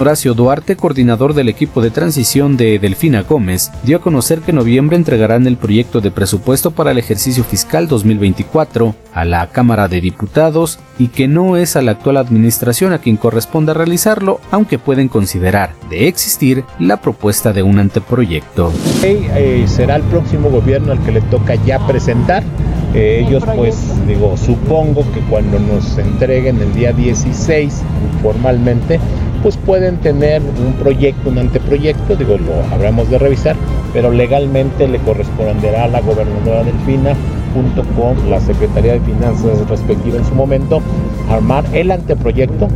Horacio Duarte, coordinador del equipo de transición de Delfina Gómez, dio a conocer que en noviembre entregarán el proyecto de presupuesto para el ejercicio fiscal 2024 a la Cámara de Diputados y que no es a la actual administración a quien corresponde realizarlo, aunque pueden considerar de existir la propuesta de un anteproyecto. Eh, será el próximo gobierno al que le toca ya presentar. Eh, ellos pues digo, supongo que cuando nos entreguen el día 16 formalmente, pues pueden tener un proyecto, un anteproyecto, digo, lo habremos de revisar, pero legalmente le corresponderá a la gobernadora Delfina junto con la Secretaría de Finanzas respectiva en su momento, armar el anteproyecto,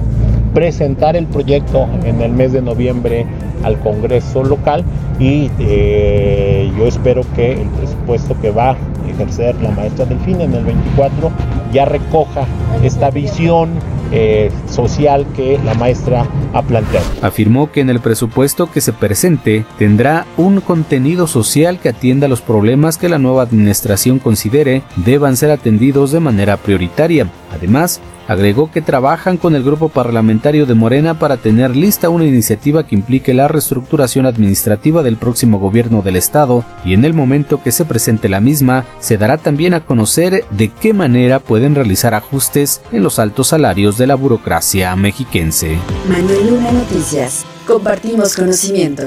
presentar el proyecto en el mes de noviembre al Congreso local y eh, yo espero que el presupuesto que va a ejercer la maestra Delfina en el 24 ya recoja esta visión eh, social que la maestra ha planteado. Afirmó que en el presupuesto que se presente tendrá un contenido social que atienda los problemas que la nueva administración considere deban ser atendidos de manera prioritaria. Además, Agregó que trabajan con el grupo parlamentario de Morena para tener lista una iniciativa que implique la reestructuración administrativa del próximo gobierno del Estado y en el momento que se presente la misma, se dará también a conocer de qué manera pueden realizar ajustes en los altos salarios de la burocracia mexiquense. Manuel Luna Noticias. Compartimos conocimiento.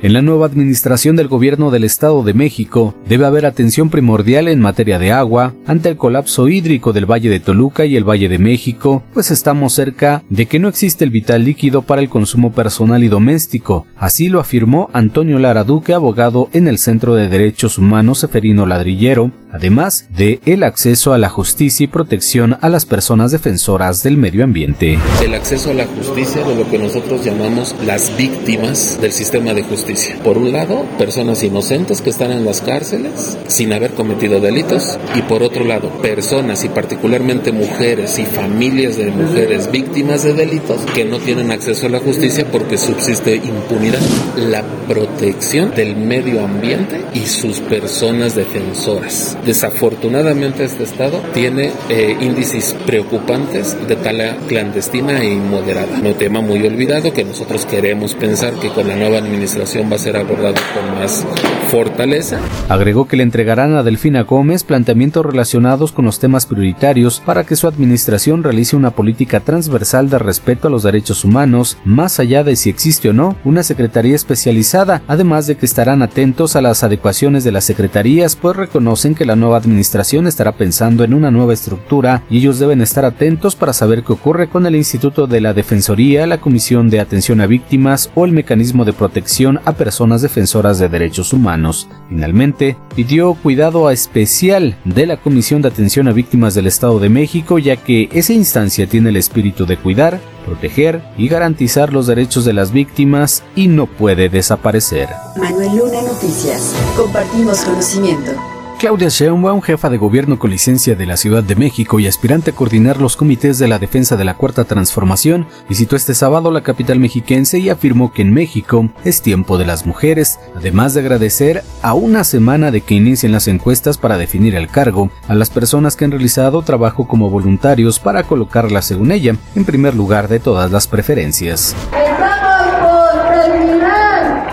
En la nueva administración del gobierno del Estado de México debe haber atención primordial en materia de agua ante el colapso hídrico del Valle de Toluca y el Valle de México, pues estamos cerca de que no existe el vital líquido para el consumo personal y doméstico. Así lo afirmó Antonio Lara Duque, abogado en el Centro de Derechos Humanos Seferino Ladrillero, además de el acceso a la justicia y protección a las personas defensoras del medio ambiente. El acceso a la justicia de lo que nosotros llamamos las víctimas del sistema de justicia por un lado, personas inocentes que están en las cárceles sin haber cometido delitos y por otro lado, personas y particularmente mujeres y familias de mujeres víctimas de delitos que no tienen acceso a la justicia porque subsiste impunidad. La protección del medio ambiente y sus personas defensoras. Desafortunadamente este estado tiene eh, índices preocupantes de tala clandestina e inmoderada. Un tema muy olvidado que nosotros queremos pensar que con la nueva administración va a ser abordado con más fortaleza. Agregó que le entregarán a Delfina Gómez planteamientos relacionados con los temas prioritarios para que su administración realice una política transversal de respeto a los derechos humanos, más allá de si existe o no una secretaría especializada, además de que estarán atentos a las adecuaciones de las secretarías, pues reconocen que la nueva administración estará pensando en una nueva estructura y ellos deben estar atentos para saber qué ocurre con el Instituto de la Defensoría, la Comisión de Atención a Víctimas o el Mecanismo de Protección a personas defensoras de derechos humanos. Finalmente, pidió cuidado especial de la Comisión de Atención a Víctimas del Estado de México, ya que esa instancia tiene el espíritu de cuidar, proteger y garantizar los derechos de las víctimas y no puede desaparecer. Manuel Luna Noticias. Compartimos conocimiento. Claudia Sheinbaum, jefa de gobierno con licencia de la Ciudad de México y aspirante a coordinar los comités de la defensa de la Cuarta Transformación, visitó este sábado la capital mexiquense y afirmó que en México es tiempo de las mujeres, además de agradecer a una semana de que inicien las encuestas para definir el cargo a las personas que han realizado trabajo como voluntarios para colocarlas, según ella, en primer lugar de todas las preferencias. Estamos por terminar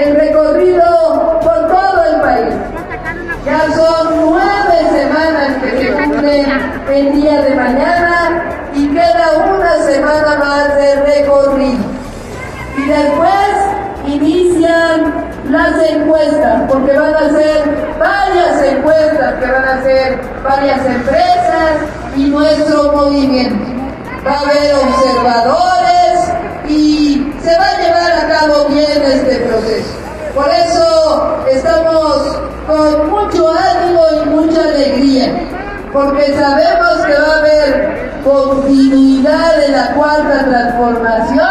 el recorrido el día de mañana y queda una semana más de recorrido. Y después inician las encuestas, porque van a ser varias encuestas que van a hacer varias empresas y nuestro movimiento. Va a haber observadores y se va a llevar a cabo bien este proceso. Por eso estamos con mucho ánimo y mucha alegría, porque sabemos que va a haber continuidad de la cuarta transformación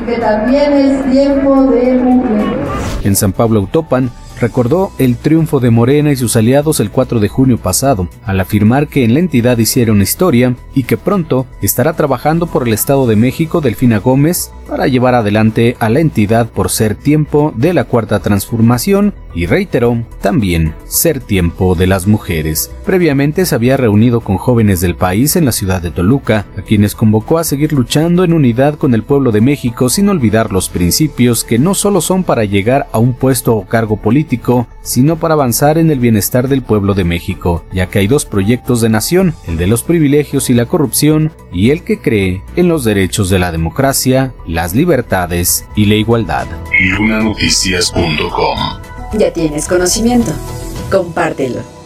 y que también es tiempo de mujeres. En San Pablo Autopan, recordó el triunfo de Morena y sus aliados el 4 de junio pasado, al afirmar que en la entidad hicieron historia y que pronto estará trabajando por el Estado de México Delfina Gómez para llevar adelante a la entidad por ser tiempo de la cuarta transformación y reiteró también ser tiempo de las mujeres. Previamente se había reunido con jóvenes del país en la ciudad de Toluca, a quienes convocó a seguir luchando en unidad con el pueblo de México sin olvidar los principios que no solo son para llegar a un puesto o cargo político, sino para avanzar en el bienestar del pueblo de México, ya que hay dos proyectos de nación, el de los privilegios y la corrupción, y el que cree en los derechos de la democracia, las libertades y la igualdad. Lunanoticias.com Ya tienes conocimiento. Compártelo.